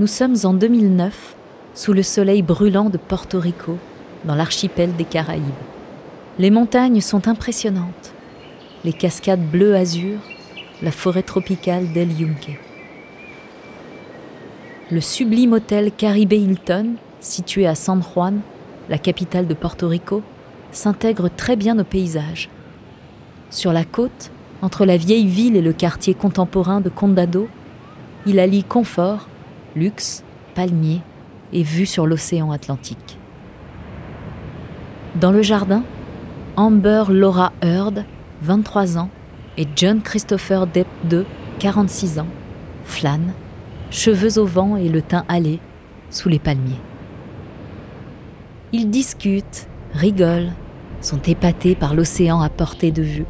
Nous sommes en 2009, sous le soleil brûlant de Porto Rico, dans l'archipel des Caraïbes. Les montagnes sont impressionnantes. Les cascades bleu-azur, la forêt tropicale d'El Yunque. Le sublime hôtel Caribe Hilton, situé à San Juan, la capitale de Porto Rico, s'intègre très bien au paysage. Sur la côte, entre la vieille ville et le quartier contemporain de Condado, il allie confort, luxe, palmiers et vue sur l'océan Atlantique. Dans le jardin, Amber Laura Heard, 23 ans, et John Christopher Depp II, 46 ans, flânent, cheveux au vent et le teint hâlé, sous les palmiers. Ils discutent, rigolent, sont épatés par l'océan à portée de vue.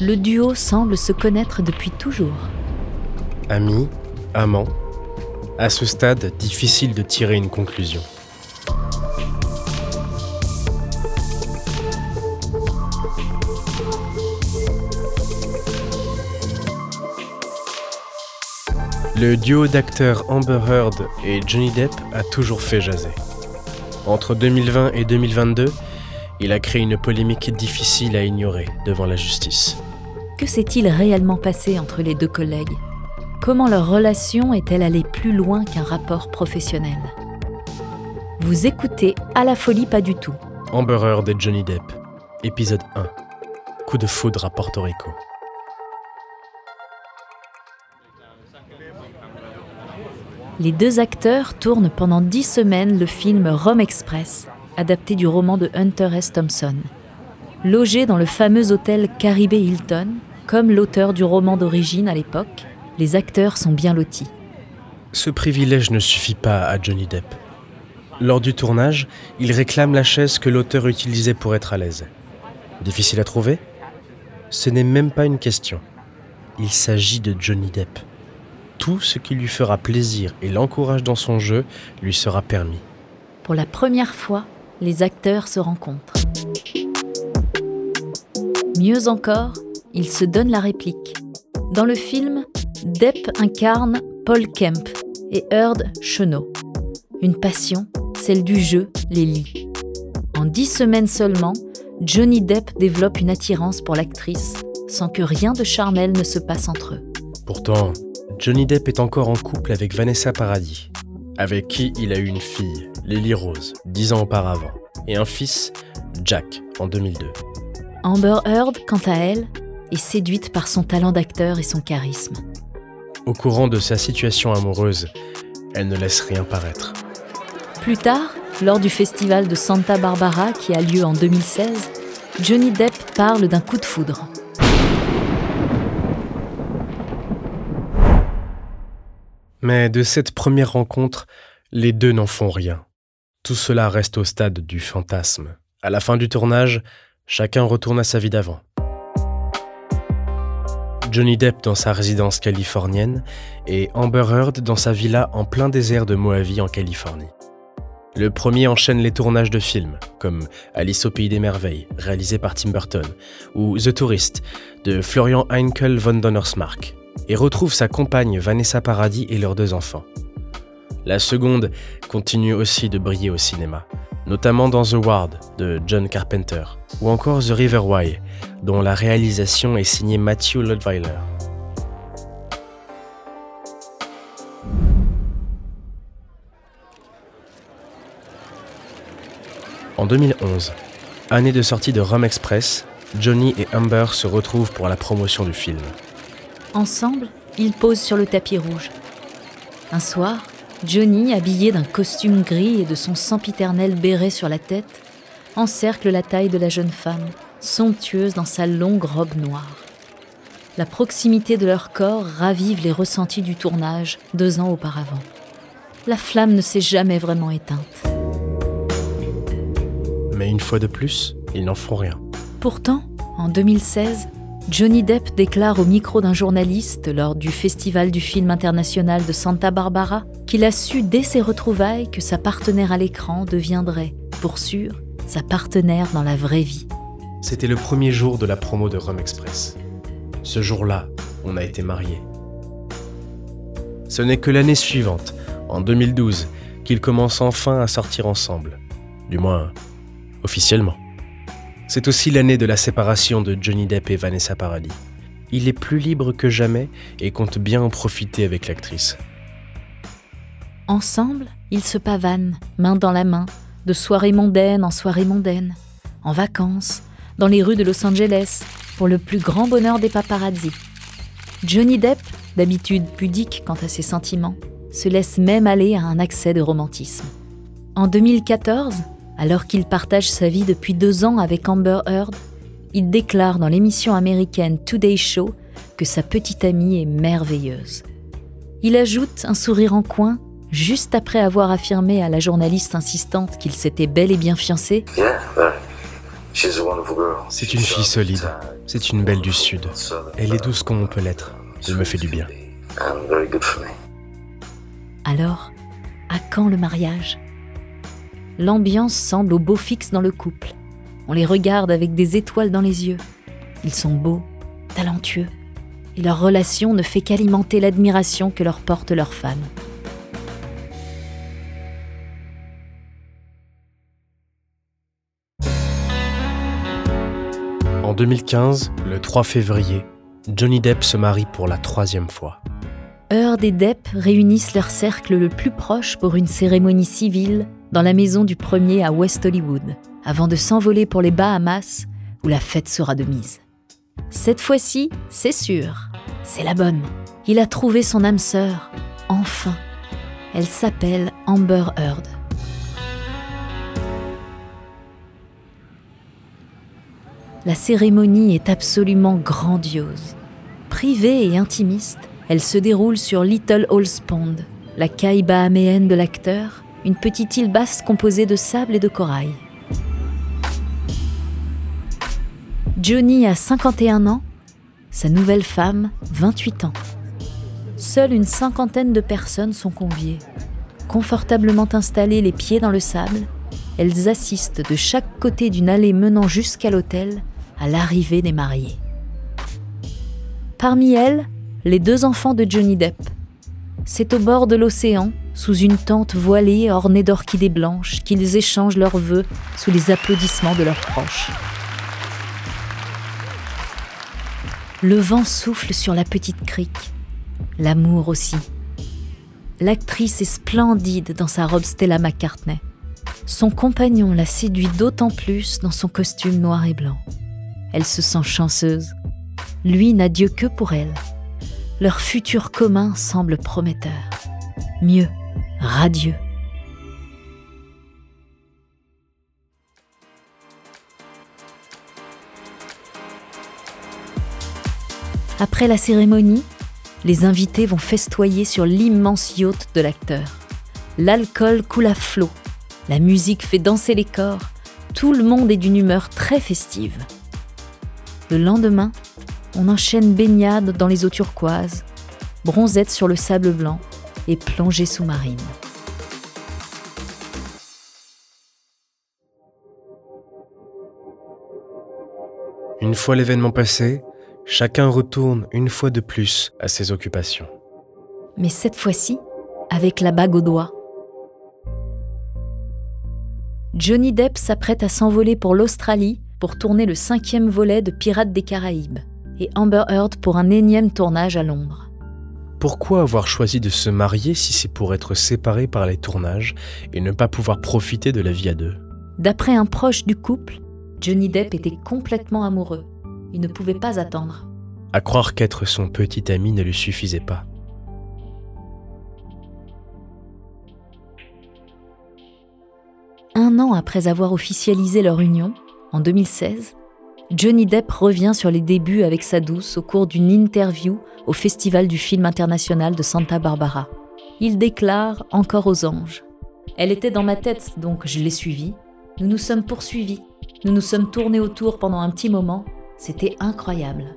Le duo semble se connaître depuis toujours. Amis, amants, à ce stade, difficile de tirer une conclusion. Le duo d'acteurs Amber Heard et Johnny Depp a toujours fait jaser. Entre 2020 et 2022, il a créé une polémique difficile à ignorer devant la justice. Que s'est-il réellement passé entre les deux collègues? Comment leur relation est-elle allée plus loin qu'un rapport professionnel Vous écoutez À la folie pas du tout. Amber Heard et Johnny Depp, épisode 1. Coup de foudre à Porto Rico. Les deux acteurs tournent pendant dix semaines le film Rome Express, adapté du roman de Hunter S. Thompson. Logés dans le fameux hôtel Caribe Hilton, comme l'auteur du roman d'origine à l'époque, les acteurs sont bien lotis. Ce privilège ne suffit pas à Johnny Depp. Lors du tournage, il réclame la chaise que l'auteur utilisait pour être à l'aise. Difficile à trouver? Ce n'est même pas une question. Il s'agit de Johnny Depp. Tout ce qui lui fera plaisir et l'encourage dans son jeu lui sera permis. Pour la première fois, les acteurs se rencontrent. Mieux encore, ils se donnent la réplique. Dans le film, Depp incarne Paul Kemp et Heard Chenot. Une passion, celle du jeu, les lits. En dix semaines seulement, Johnny Depp développe une attirance pour l'actrice, sans que rien de charnel ne se passe entre eux. Pourtant, Johnny Depp est encore en couple avec Vanessa Paradis, avec qui il a eu une fille, Lily Rose, dix ans auparavant, et un fils, Jack, en 2002. Amber Heard, quant à elle, est séduite par son talent d'acteur et son charisme. Au courant de sa situation amoureuse, elle ne laisse rien paraître. Plus tard, lors du festival de Santa Barbara qui a lieu en 2016, Johnny Depp parle d'un coup de foudre. Mais de cette première rencontre, les deux n'en font rien. Tout cela reste au stade du fantasme. À la fin du tournage, chacun retourne à sa vie d'avant. Johnny Depp dans sa résidence californienne et Amber Heard dans sa villa en plein désert de Mojave en Californie. Le premier enchaîne les tournages de films, comme Alice au Pays des Merveilles, réalisé par Tim Burton, ou The Tourist, de Florian Heinkel von Donnersmarck, et retrouve sa compagne Vanessa Paradis et leurs deux enfants. La seconde continue aussi de briller au cinéma, notamment dans The Ward de John Carpenter, ou encore The River Wye, dont la réalisation est signée Matthew Ludweiler. En 2011, année de sortie de Rome Express, Johnny et Amber se retrouvent pour la promotion du film. Ensemble, ils posent sur le tapis rouge. Un soir, Johnny, habillé d'un costume gris et de son sempiternel béret sur la tête, encercle la taille de la jeune femme, somptueuse dans sa longue robe noire. La proximité de leur corps ravive les ressentis du tournage deux ans auparavant. La flamme ne s'est jamais vraiment éteinte. Mais une fois de plus, ils n'en font rien. Pourtant, en 2016, Johnny Depp déclare au micro d'un journaliste lors du Festival du film international de Santa Barbara qu'il a su dès ses retrouvailles que sa partenaire à l'écran deviendrait, pour sûr, sa partenaire dans la vraie vie. C'était le premier jour de la promo de Rome Express. Ce jour-là, on a été mariés. Ce n'est que l'année suivante, en 2012, qu'ils commencent enfin à sortir ensemble. Du moins, officiellement. C'est aussi l'année de la séparation de Johnny Depp et Vanessa Paradis. Il est plus libre que jamais et compte bien en profiter avec l'actrice. Ensemble, ils se pavanent, main dans la main, de soirée mondaine en soirée mondaine, en vacances, dans les rues de Los Angeles, pour le plus grand bonheur des paparazzi. Johnny Depp, d'habitude pudique quant à ses sentiments, se laisse même aller à un accès de romantisme. En 2014, alors qu'il partage sa vie depuis deux ans avec Amber Heard, il déclare dans l'émission américaine Today Show que sa petite amie est merveilleuse. Il ajoute un sourire en coin, juste après avoir affirmé à la journaliste insistante qu'il s'était bel et bien fiancé. C'est une fille solide, c'est une belle du Sud. Elle est douce comme on peut l'être. Elle me fait du bien. Alors, à quand le mariage? L'ambiance semble au beau fixe dans le couple. On les regarde avec des étoiles dans les yeux. Ils sont beaux, talentueux, et leur relation ne fait qu'alimenter l'admiration que leur porte leur femme. En 2015, le 3 février, Johnny Depp se marie pour la troisième fois. Heard et Depp réunissent leur cercle le plus proche pour une cérémonie civile dans la maison du premier à West Hollywood, avant de s'envoler pour les Bahamas, où la fête sera de mise. Cette fois-ci, c'est sûr, c'est la bonne. Il a trouvé son âme sœur, enfin. Elle s'appelle Amber Heard. La cérémonie est absolument grandiose. Privée et intimiste, elle se déroule sur Little Halls Pond, la caille bahaméenne de l'acteur, une petite île basse composée de sable et de corail. Johnny a 51 ans, sa nouvelle femme 28 ans. Seule une cinquantaine de personnes sont conviées. Confortablement installées les pieds dans le sable, elles assistent de chaque côté d'une allée menant jusqu'à l'hôtel à l'arrivée des mariés. Parmi elles, les deux enfants de Johnny Depp. C'est au bord de l'océan, sous une tente voilée ornée d'orchidées blanches, qu'ils échangent leurs vœux sous les applaudissements de leurs proches. Le vent souffle sur la petite crique, l'amour aussi. L'actrice est splendide dans sa robe Stella McCartney. Son compagnon la séduit d'autant plus dans son costume noir et blanc. Elle se sent chanceuse. Lui n'a Dieu que pour elle. Leur futur commun semble prometteur. Mieux, radieux. Après la cérémonie, les invités vont festoyer sur l'immense yacht de l'acteur. L'alcool coule à flot, la musique fait danser les corps, tout le monde est d'une humeur très festive. Le lendemain, on enchaîne baignade dans les eaux turquoises, bronzette sur le sable blanc et plongée sous-marine. Une fois l'événement passé, chacun retourne une fois de plus à ses occupations. Mais cette fois-ci, avec la bague au doigt. Johnny Depp s'apprête à s'envoler pour l'Australie pour tourner le cinquième volet de Pirates des Caraïbes et Amber Heard pour un énième tournage à Londres. Pourquoi avoir choisi de se marier si c'est pour être séparé par les tournages et ne pas pouvoir profiter de la vie à deux? D'après un proche du couple, Johnny Depp était complètement amoureux. Il ne pouvait pas attendre. À croire qu'être son petit ami ne lui suffisait pas. Un an après avoir officialisé leur union, en 2016, Johnny Depp revient sur les débuts avec sa douce au cours d'une interview au Festival du film international de Santa Barbara. Il déclare encore aux anges. Elle était dans ma tête, donc je l'ai suivie. Nous nous sommes poursuivis. Nous nous sommes tournés autour pendant un petit moment. C'était incroyable.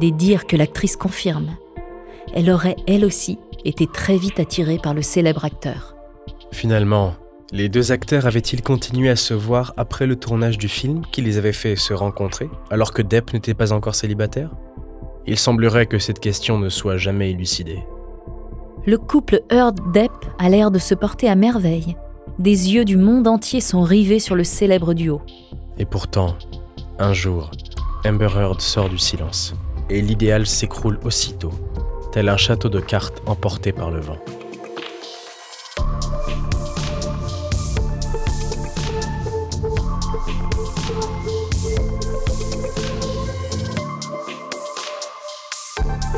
Des dires que l'actrice confirme. Elle aurait, elle aussi, été très vite attirée par le célèbre acteur. Finalement, les deux acteurs avaient-ils continué à se voir après le tournage du film qui les avait fait se rencontrer, alors que Depp n'était pas encore célibataire? Il semblerait que cette question ne soit jamais élucidée. Le couple Heard-Depp a l'air de se porter à merveille. Des yeux du monde entier sont rivés sur le célèbre duo. Et pourtant, un jour, Amber Heard sort du silence, et l'idéal s'écroule aussitôt, tel un château de cartes emporté par le vent.